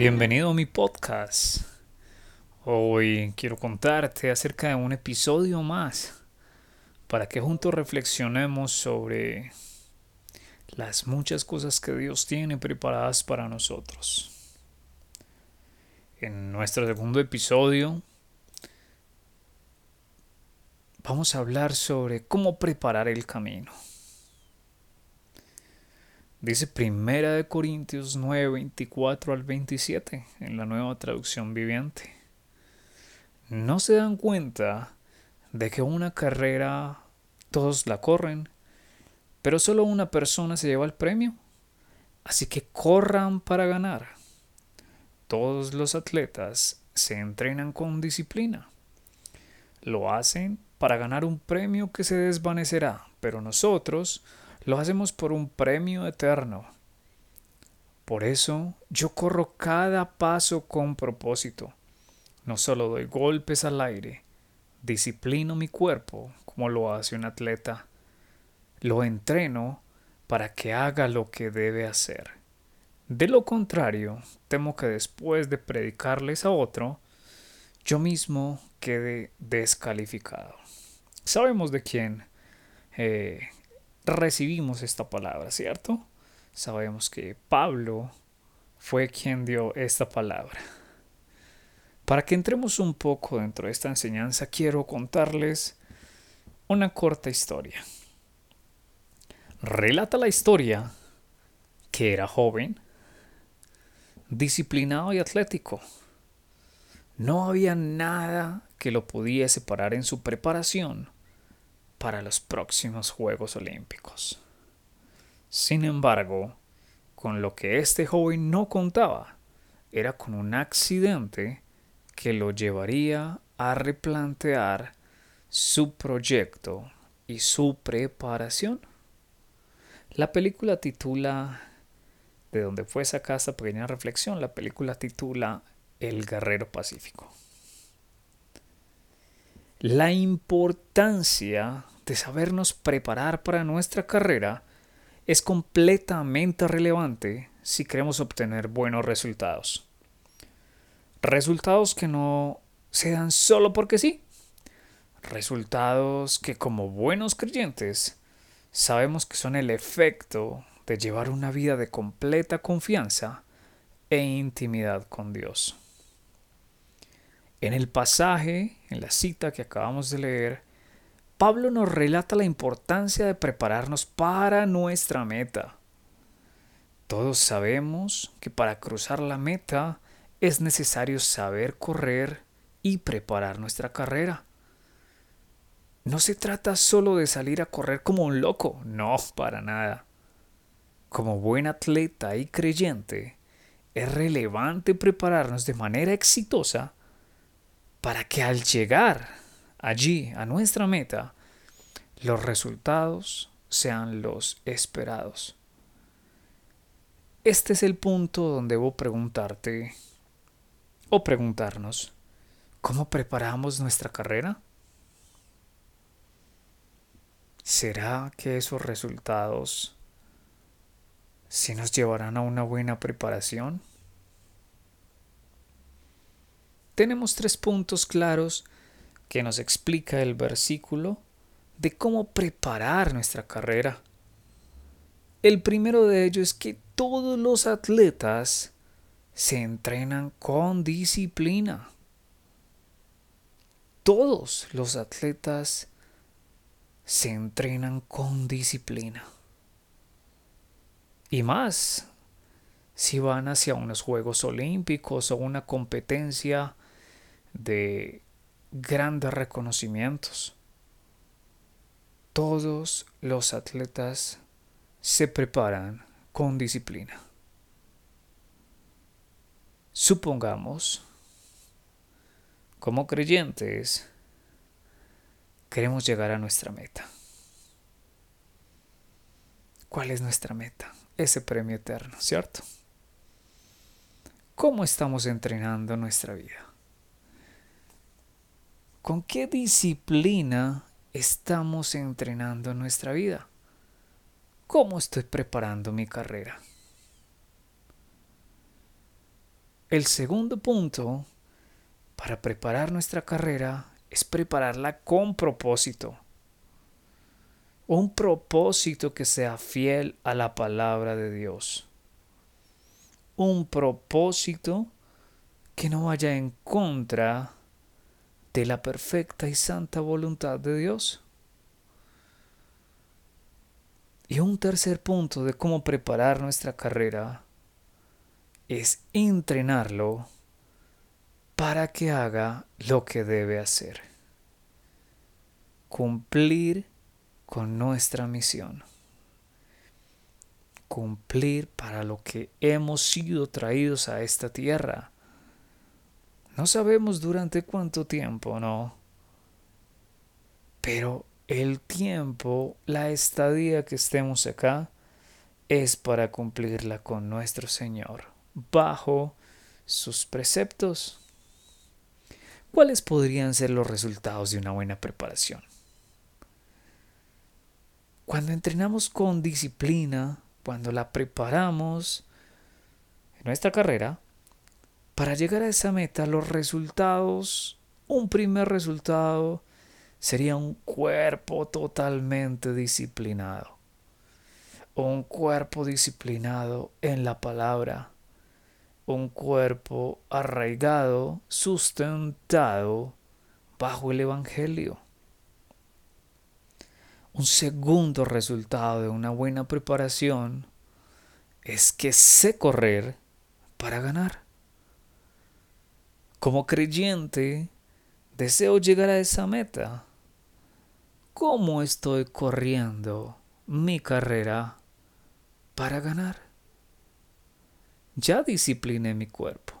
Bienvenido a mi podcast. Hoy quiero contarte acerca de un episodio más para que juntos reflexionemos sobre las muchas cosas que Dios tiene preparadas para nosotros. En nuestro segundo episodio vamos a hablar sobre cómo preparar el camino. Dice Primera de Corintios 9, 24 al 27 en la nueva traducción viviente. ¿No se dan cuenta de que una carrera todos la corren, pero solo una persona se lleva el premio? Así que corran para ganar. Todos los atletas se entrenan con disciplina. Lo hacen para ganar un premio que se desvanecerá, pero nosotros lo hacemos por un premio eterno. Por eso yo corro cada paso con propósito. No solo doy golpes al aire, disciplino mi cuerpo como lo hace un atleta. Lo entreno para que haga lo que debe hacer. De lo contrario, temo que después de predicarles a otro, yo mismo quede descalificado. Sabemos de quién eh, recibimos esta palabra, ¿cierto? Sabemos que Pablo fue quien dio esta palabra. Para que entremos un poco dentro de esta enseñanza, quiero contarles una corta historia. Relata la historia que era joven, disciplinado y atlético. No había nada que lo pudiese parar en su preparación para los próximos Juegos Olímpicos. Sin embargo, con lo que este joven no contaba era con un accidente que lo llevaría a replantear su proyecto y su preparación. La película titula, de donde fue sacada esta pequeña reflexión, la película titula El Guerrero Pacífico. La importancia de sabernos preparar para nuestra carrera es completamente relevante si queremos obtener buenos resultados. Resultados que no se dan solo porque sí. Resultados que como buenos creyentes sabemos que son el efecto de llevar una vida de completa confianza e intimidad con Dios. En el pasaje, en la cita que acabamos de leer, Pablo nos relata la importancia de prepararnos para nuestra meta. Todos sabemos que para cruzar la meta es necesario saber correr y preparar nuestra carrera. No se trata solo de salir a correr como un loco, no, para nada. Como buen atleta y creyente, es relevante prepararnos de manera exitosa para que al llegar allí a nuestra meta, los resultados sean los esperados. Este es el punto donde debo preguntarte o preguntarnos, ¿cómo preparamos nuestra carrera? ¿Será que esos resultados se nos llevarán a una buena preparación? tenemos tres puntos claros que nos explica el versículo de cómo preparar nuestra carrera. El primero de ellos es que todos los atletas se entrenan con disciplina. Todos los atletas se entrenan con disciplina. Y más, si van hacia unos Juegos Olímpicos o una competencia de grandes reconocimientos. Todos los atletas se preparan con disciplina. Supongamos, como creyentes, queremos llegar a nuestra meta. ¿Cuál es nuestra meta? Ese premio eterno, ¿cierto? ¿Cómo estamos entrenando nuestra vida? ¿Con qué disciplina estamos entrenando nuestra vida? ¿Cómo estoy preparando mi carrera? el segundo punto para preparar nuestra carrera es prepararla con propósito. Un propósito que sea fiel a la palabra de Dios. Un propósito que no vaya en contra de la perfecta y santa voluntad de Dios. Y un tercer punto de cómo preparar nuestra carrera es entrenarlo para que haga lo que debe hacer. Cumplir con nuestra misión. Cumplir para lo que hemos sido traídos a esta tierra. No sabemos durante cuánto tiempo, ¿no? Pero el tiempo, la estadía que estemos acá, es para cumplirla con nuestro Señor, bajo sus preceptos. ¿Cuáles podrían ser los resultados de una buena preparación? Cuando entrenamos con disciplina, cuando la preparamos en nuestra carrera, para llegar a esa meta, los resultados, un primer resultado sería un cuerpo totalmente disciplinado. Un cuerpo disciplinado en la palabra un cuerpo arraigado, sustentado bajo el Evangelio. Un segundo resultado de una buena preparación es que sé correr para ganar. Como creyente, deseo llegar a esa meta. ¿Cómo estoy corriendo mi carrera para ganar? ya discipliné mi cuerpo.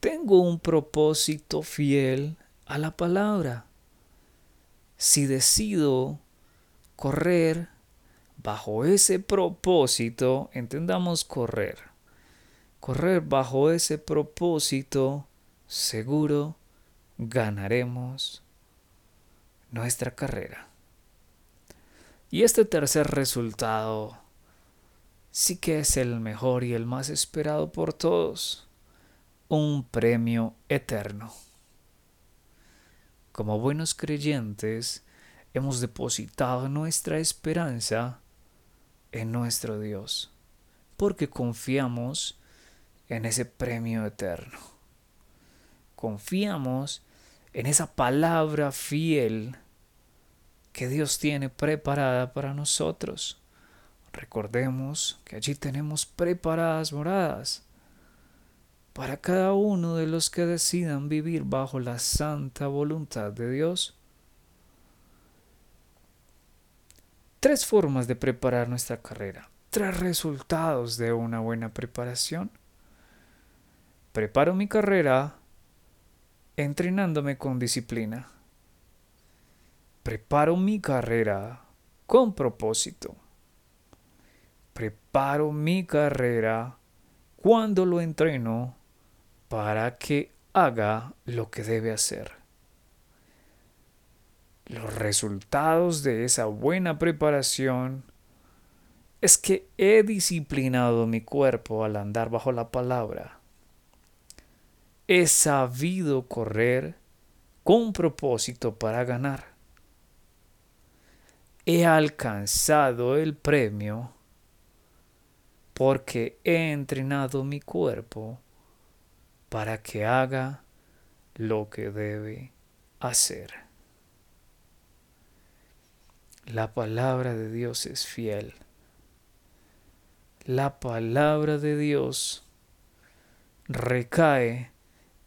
Tengo un propósito fiel a la palabra. Si decido correr bajo ese propósito, entendamos correr. Correr bajo ese propósito, seguro ganaremos nuestra carrera. Y este tercer resultado sí que es el mejor y el más esperado por todos, un premio eterno. Como buenos creyentes, hemos depositado nuestra esperanza en nuestro Dios, porque confiamos en ese premio eterno. Confiamos en esa palabra fiel que Dios tiene preparada para nosotros. Recordemos que allí tenemos preparadas moradas para cada uno de los que decidan vivir bajo la santa voluntad de Dios. Tres formas de preparar nuestra carrera, tres resultados de una buena preparación. Preparo mi carrera entrenándome con disciplina. Preparo mi carrera con propósito preparo mi carrera cuando lo entreno para que haga lo que debe hacer. Los resultados de esa buena preparación es que he disciplinado mi cuerpo al andar bajo la palabra. He sabido correr con propósito para ganar. He alcanzado el premio porque he entrenado mi cuerpo para que haga lo que debe hacer. La palabra de Dios es fiel. La palabra de Dios recae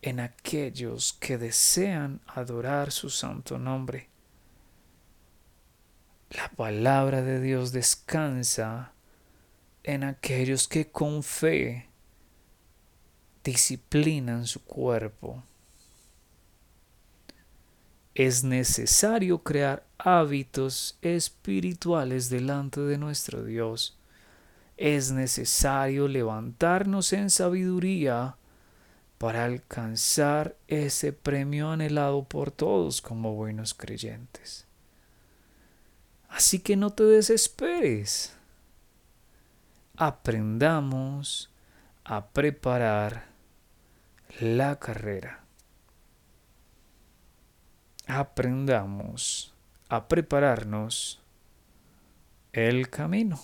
en aquellos que desean adorar su santo nombre. La palabra de Dios descansa en aquellos que con fe disciplinan su cuerpo. Es necesario crear hábitos espirituales delante de nuestro Dios. Es necesario levantarnos en sabiduría para alcanzar ese premio anhelado por todos como buenos creyentes. Así que no te desesperes aprendamos a preparar la carrera. Aprendamos a prepararnos el camino.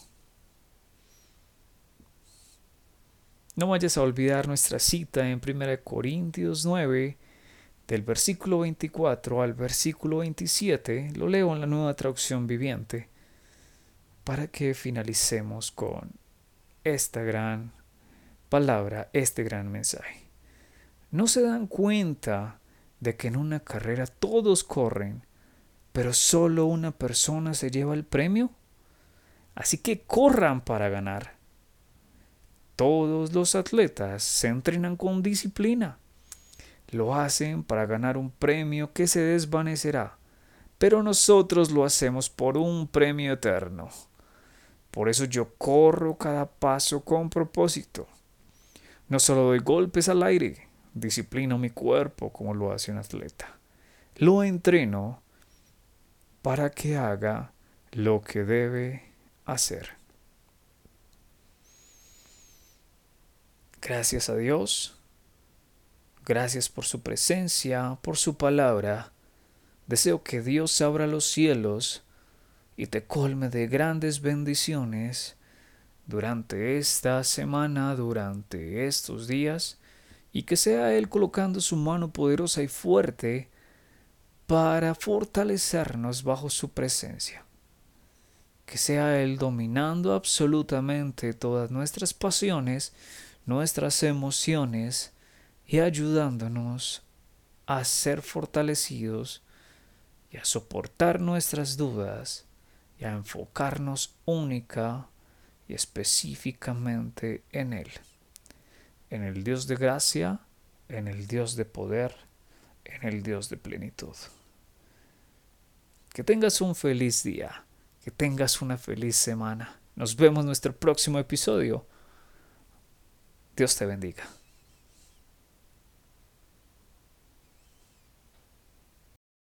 No vayas a olvidar nuestra cita en 1 Corintios 9, del versículo 24 al versículo 27. Lo leo en la nueva traducción viviente para que finalicemos con esta gran palabra, este gran mensaje. ¿No se dan cuenta de que en una carrera todos corren, pero solo una persona se lleva el premio? Así que corran para ganar. Todos los atletas se entrenan con disciplina. Lo hacen para ganar un premio que se desvanecerá, pero nosotros lo hacemos por un premio eterno. Por eso yo corro cada paso con propósito. No solo doy golpes al aire, disciplino mi cuerpo como lo hace un atleta. Lo entreno para que haga lo que debe hacer. Gracias a Dios. Gracias por su presencia, por su palabra. Deseo que Dios abra los cielos y te colme de grandes bendiciones durante esta semana, durante estos días, y que sea Él colocando su mano poderosa y fuerte para fortalecernos bajo su presencia. Que sea Él dominando absolutamente todas nuestras pasiones, nuestras emociones y ayudándonos a ser fortalecidos y a soportar nuestras dudas y a enfocarnos única y específicamente en Él, en el Dios de gracia, en el Dios de poder, en el Dios de plenitud. Que tengas un feliz día, que tengas una feliz semana. Nos vemos en nuestro próximo episodio. Dios te bendiga.